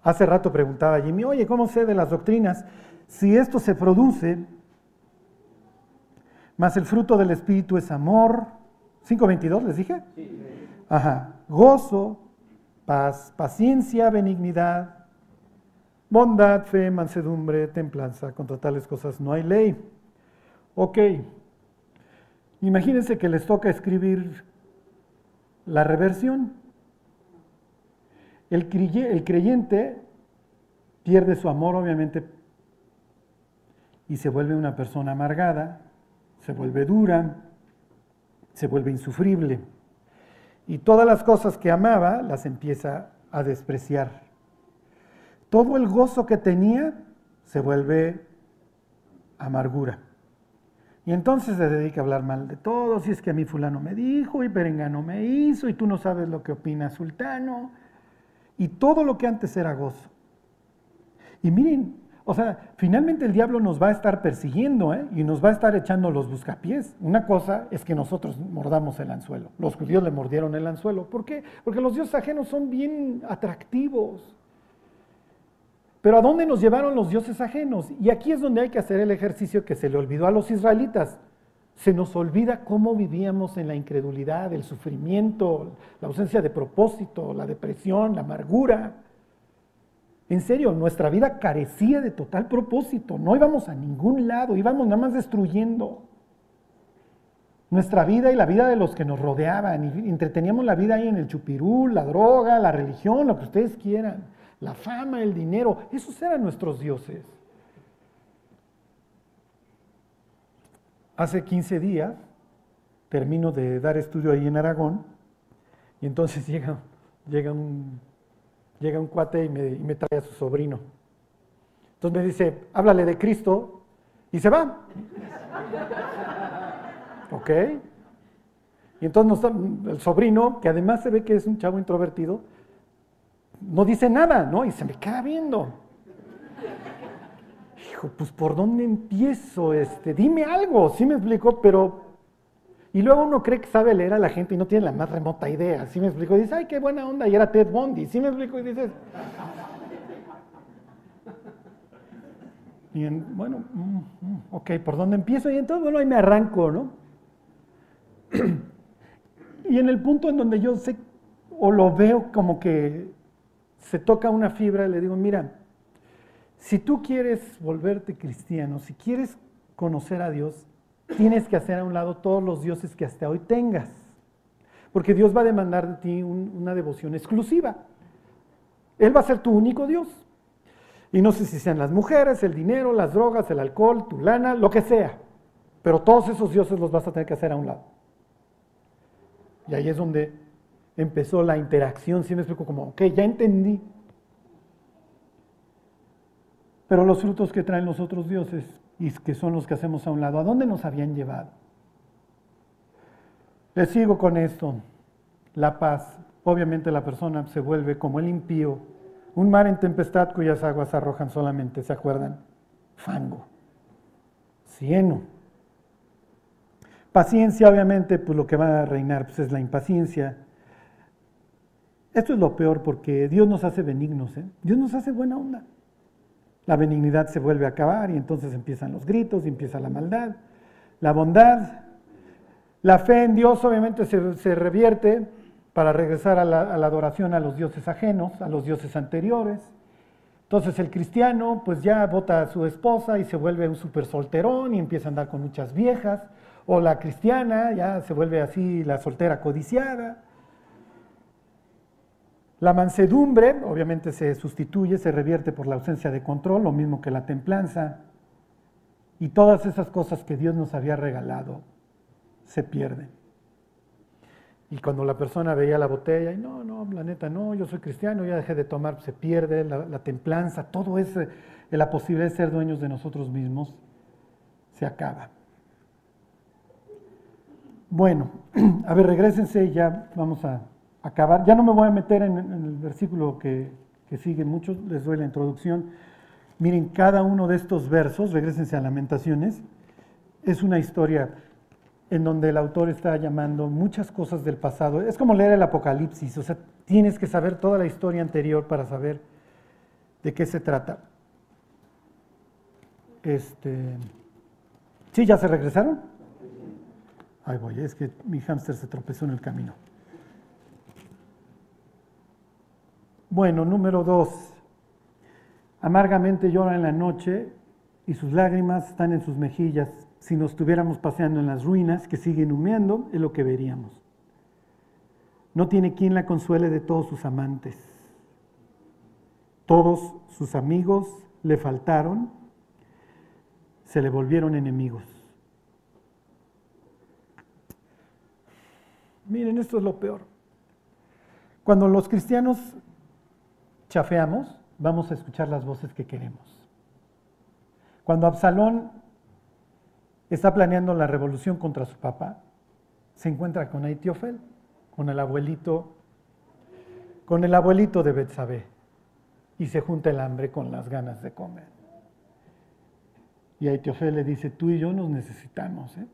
Speaker 1: Hace rato preguntaba Jimmy, oye, ¿cómo sé de las doctrinas? Si esto se produce, más el fruto del Espíritu es amor. 5.22, ¿les dije? Ajá gozo, paz, paciencia, benignidad, bondad, fe, mansedumbre, templanza. Contra tales cosas no hay ley. Ok, imagínense que les toca escribir la reversión. El, creyente pierde su amor, obviamente, y se vuelve una persona amargada, se vuelve dura, se vuelve insufrible y todas las cosas que amaba las empieza a despreciar. Todo el gozo que tenía se vuelve amargura. Y entonces se dedica a hablar mal de todos, y es que a mí fulano me dijo, y perengano me hizo, y tú no sabes lo que opina sultano, y todo lo que antes era gozo. Y miren, O sea, finalmente el diablo nos va a estar persiguiendo ¿eh? y nos va a estar echando los buscapiés. Una cosa es que nosotros mordamos el anzuelo. Los judíos le mordieron el anzuelo. ¿Por qué? Porque los dioses ajenos son bien atractivos. Pero ¿a dónde nos llevaron los dioses ajenos? Y aquí es donde hay que hacer el ejercicio que se le olvidó a los israelitas. Se nos olvida cómo vivíamos en la incredulidad, el sufrimiento, la ausencia de propósito, la depresión, la amargura. En serio, nuestra vida carecía de total propósito, no íbamos a ningún lado, íbamos nada más destruyendo nuestra vida y la vida de los que nos rodeaban. Y entreteníamos la vida ahí en el chupirú, la droga, la religión, lo que ustedes quieran, la fama, el dinero, esos eran nuestros dioses. Hace 15 días termino de dar estudio ahí en Aragón y entonces [laughs] llega, llega un llega un cuate y me, trae a su sobrino. Entonces me dice, háblale de Cristo y se va. [laughs] ¿Ok? Y entonces el sobrino, que además se ve que es un chavo introvertido, no dice nada, ¿no? Y se me queda viendo. Hijo, pues ¿por dónde empiezo? Este, dime algo, sí me explico, pero y luego uno cree que sabe leer a la gente y no tiene la más remota idea. ¿Sí me explico? Y dice, ay, qué buena onda. Y era Ted Bundy. ¿Sí me explico? Y dices... Y bueno, mm, mm, ok, ¿por dónde empiezo? Y entonces, bueno, ahí me arranco, ¿no? [clears throat] y en el punto en donde yo sé o lo veo como que se toca una fibra, le digo, mira, si tú quieres volverte cristiano, si quieres conocer a Dios, tienes que hacer a un lado todos los dioses que hasta hoy tengas. Porque Dios va a demandar de ti una devoción exclusiva. Él va a ser tu único Dios. Y no sé si sean las mujeres, el dinero, las drogas, el alcohol, tu lana, lo que sea. Pero todos esos dioses los vas a tener que hacer a un lado. Y ahí es donde empezó la interacción. Si me explico como, ok, ya entendí. Pero los frutos que traen los otros dioses y que son los que hacemos a un lado. ¿A dónde nos habían llevado? Les sigo con esto. La paz. Obviamente la persona se vuelve como el impío. Un mar en tempestad cuyas aguas arrojan solamente, ¿se acuerdan? Fango. Cieno. Paciencia, obviamente, pues lo que va a reinar pues, es la impaciencia. Esto es lo peor porque Dios nos hace benignos, ¿eh? Dios nos hace buena onda la benignidad se vuelve a acabar y entonces empiezan los gritos y empieza la maldad. La bondad, la fe en Dios obviamente se, revierte para regresar a la, adoración a los dioses ajenos, a los dioses anteriores. Entonces el cristiano pues ya vota a su esposa y se vuelve un súper solterón y empieza a andar con muchas viejas. O la cristiana ya se vuelve así la soltera codiciada. La mansedumbre obviamente se sustituye, se revierte por la ausencia de control, lo mismo que la templanza. Y todas esas cosas que Dios nos había regalado se pierden. Y cuando la persona veía la botella, y no, no, la neta, no, yo soy cristiano, ya dejé de tomar, se pierde la, templanza, todo ese, la posibilidad de ser dueños de nosotros mismos, se acaba. Bueno, [clears throat] a ver, regresense y ya vamos a acabar. Ya no me voy a meter en, el versículo que, sigue, muchos les doy la introducción. Miren, cada uno de estos versos, regresense a Lamentaciones, es una historia en donde el autor está llamando muchas cosas del pasado. Es como leer el Apocalipsis, o sea, tienes que saber toda la historia anterior para saber de qué se trata. Este, ¿Sí, ya se regresaron? Ay, voy, es que mi hámster se tropezó en el camino. Bueno, número dos. Amargamente llora en la noche y sus lágrimas están en sus mejillas. Si nos estuviéramos paseando en las ruinas que siguen humeando, es lo que veríamos. No tiene quien la consuele de todos sus amantes. Todos sus amigos le faltaron, se le volvieron enemigos. Miren, esto es lo peor. Cuando los cristianos chafeamos, vamos a escuchar las voces que queremos. Cuando Absalón está planeando la revolución contra su papá, se encuentra con Aitiofel, con el abuelito, con el abuelito de Betsabé, y se junta el hambre con las ganas de comer. Y Aitofel le dice, tú y yo nos necesitamos, ¿eh?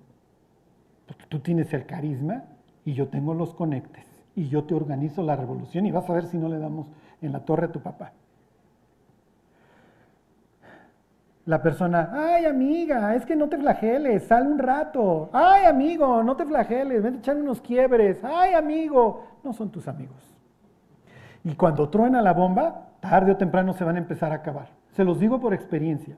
Speaker 1: porque tú tienes el carisma y yo tengo los conectes y yo te organizo la revolución y vas a ver si no le damos en la torre a tu papá. La persona, ay amiga, es que no te flageles, sal un rato. Ay amigo, no te flageles, ven a echar unos quiebres. Ay amigo, no son tus amigos. Y cuando truena la bomba, tarde o temprano se van a empezar a acabar. Se los digo por experiencia.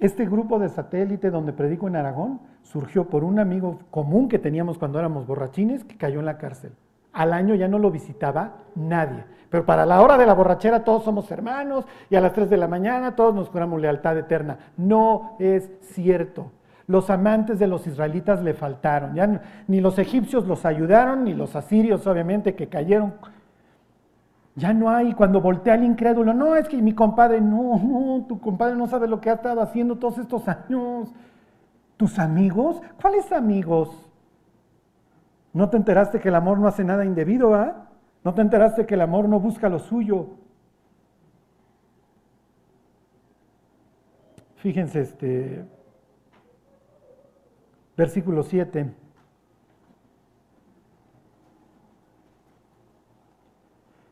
Speaker 1: Este grupo de satélite donde predico en Aragón surgió por un amigo común que teníamos cuando éramos borrachines que cayó en la cárcel. Al año ya no lo visitaba nadie. Pero para la hora de la borrachera todos somos hermanos y a las 3 de la mañana todos nos juramos lealtad eterna. No es cierto. Los amantes de los israelitas le faltaron. Ni los egipcios los ayudaron, ni los asirios, obviamente, que cayeron ya no hay, cuando voltea al incrédulo, no, es que mi compadre, no, no, tu compadre no sabe lo que ha estado haciendo todos estos años. ¿Tus amigos? ¿Cuáles amigos? ¿No te enteraste que el amor no hace nada indebido, ah? ¿No te enteraste que el amor no busca lo suyo? Fíjense este versículo 7.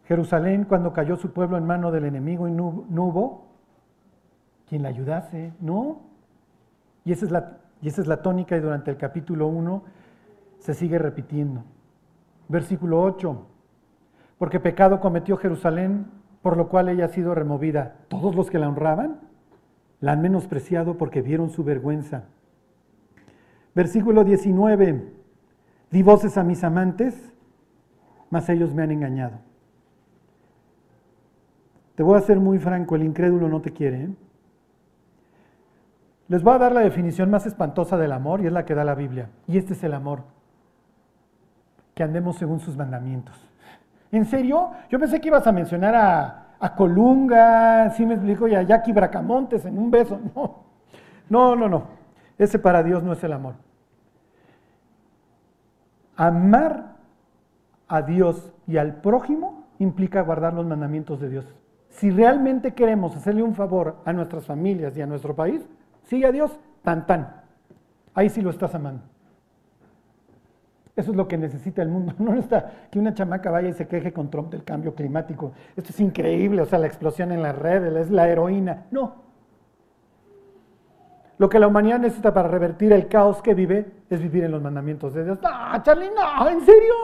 Speaker 1: Jerusalén, cuando cayó su pueblo en mano del enemigo y no, hubo quien la ayudase, ¿no? Y esa, es la, y esa es la tónica y durante el capítulo 1 se sigue repitiendo. Versículo 8, porque pecado cometió Jerusalén, por lo cual ella ha sido removida. Todos los que la honraban la han menospreciado porque vieron su vergüenza. Versículo 19, di voces a mis amantes, mas ellos me han engañado. Te voy a ser muy franco, el incrédulo no te quiere. ¿eh? Les voy a dar la definición más espantosa del amor y es la que da la Biblia. Y este es el amor. Que andemos según sus mandamientos. ¿En serio? Yo pensé que ibas a mencionar a, Colunga, sí me explico, y a Jackie Bracamontes en un beso. [laughs] No, no, no, no. Ese para Dios no es el amor. Amar a Dios y al prójimo implica guardar los mandamientos de Dios. Si realmente queremos hacerle un favor a nuestras familias y a nuestro país, sigue a Dios, tan tan. Ahí sí lo estás amando. Eso es lo que necesita el mundo. [laughs] No está que una chamaca vaya y se queje con Trump del cambio climático. Esto es increíble, o sea, la explosión en las redes, es la heroína. No. Lo que la humanidad necesita para revertir el caos que vive es vivir en los mandamientos de Dios. No, Charlie, no, ¿en serio?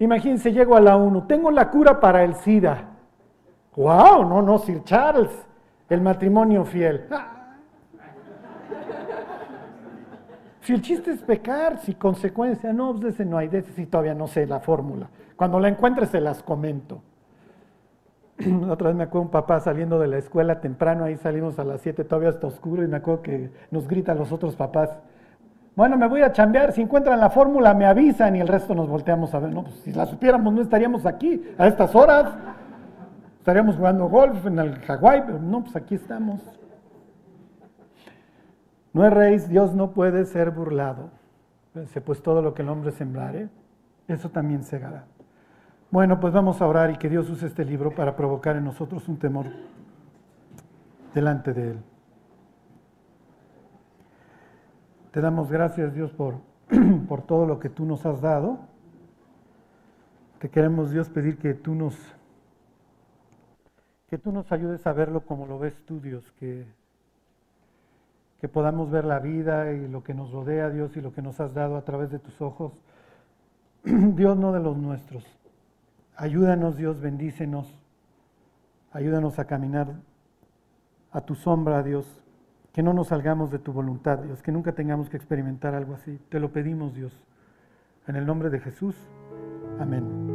Speaker 1: Imagínense, llego a la ONU, tengo la cura para el SIDA. ¡Wow! No, no, Sir Charles, el matrimonio fiel. Si el chiste es pecar, si consecuencia, no, pues ese no hay, de ese sí todavía no sé la fórmula. Cuando la encuentre se las comento. [clears throat] Otra vez me acuerdo un papá saliendo de la escuela temprano, ahí salimos a las 7, todavía está oscuro, y me acuerdo que nos gritan los otros papás, bueno, me voy a chambear, si encuentran la fórmula me avisan y el resto nos volteamos a ver. No, pues si la supiéramos no estaríamos aquí a estas horas. Estaríamos jugando golf en el Hawái, pero no, pues aquí estamos. No erréis, Dios no puede ser burlado. Pues todo lo que el hombre sembrare, eso también segará. Bueno, pues vamos a orar y que Dios use este libro para provocar en nosotros un temor delante de Él. Te damos gracias, Dios, por, [clears throat] por todo lo que tú nos has dado. Te queremos, Dios, pedir que tú nos que tú nos ayudes a verlo como lo ves tú, Dios, que, que podamos ver la vida y lo que nos rodea, Dios, y lo que nos has dado a través de tus ojos. [clears throat] Dios, no de los nuestros. Ayúdanos, Dios, bendícenos. Ayúdanos a caminar a tu sombra, Dios que no nos salgamos de tu voluntad, Dios, que nunca tengamos que experimentar algo así. Te lo pedimos, Dios. En el nombre de Jesús. Amén.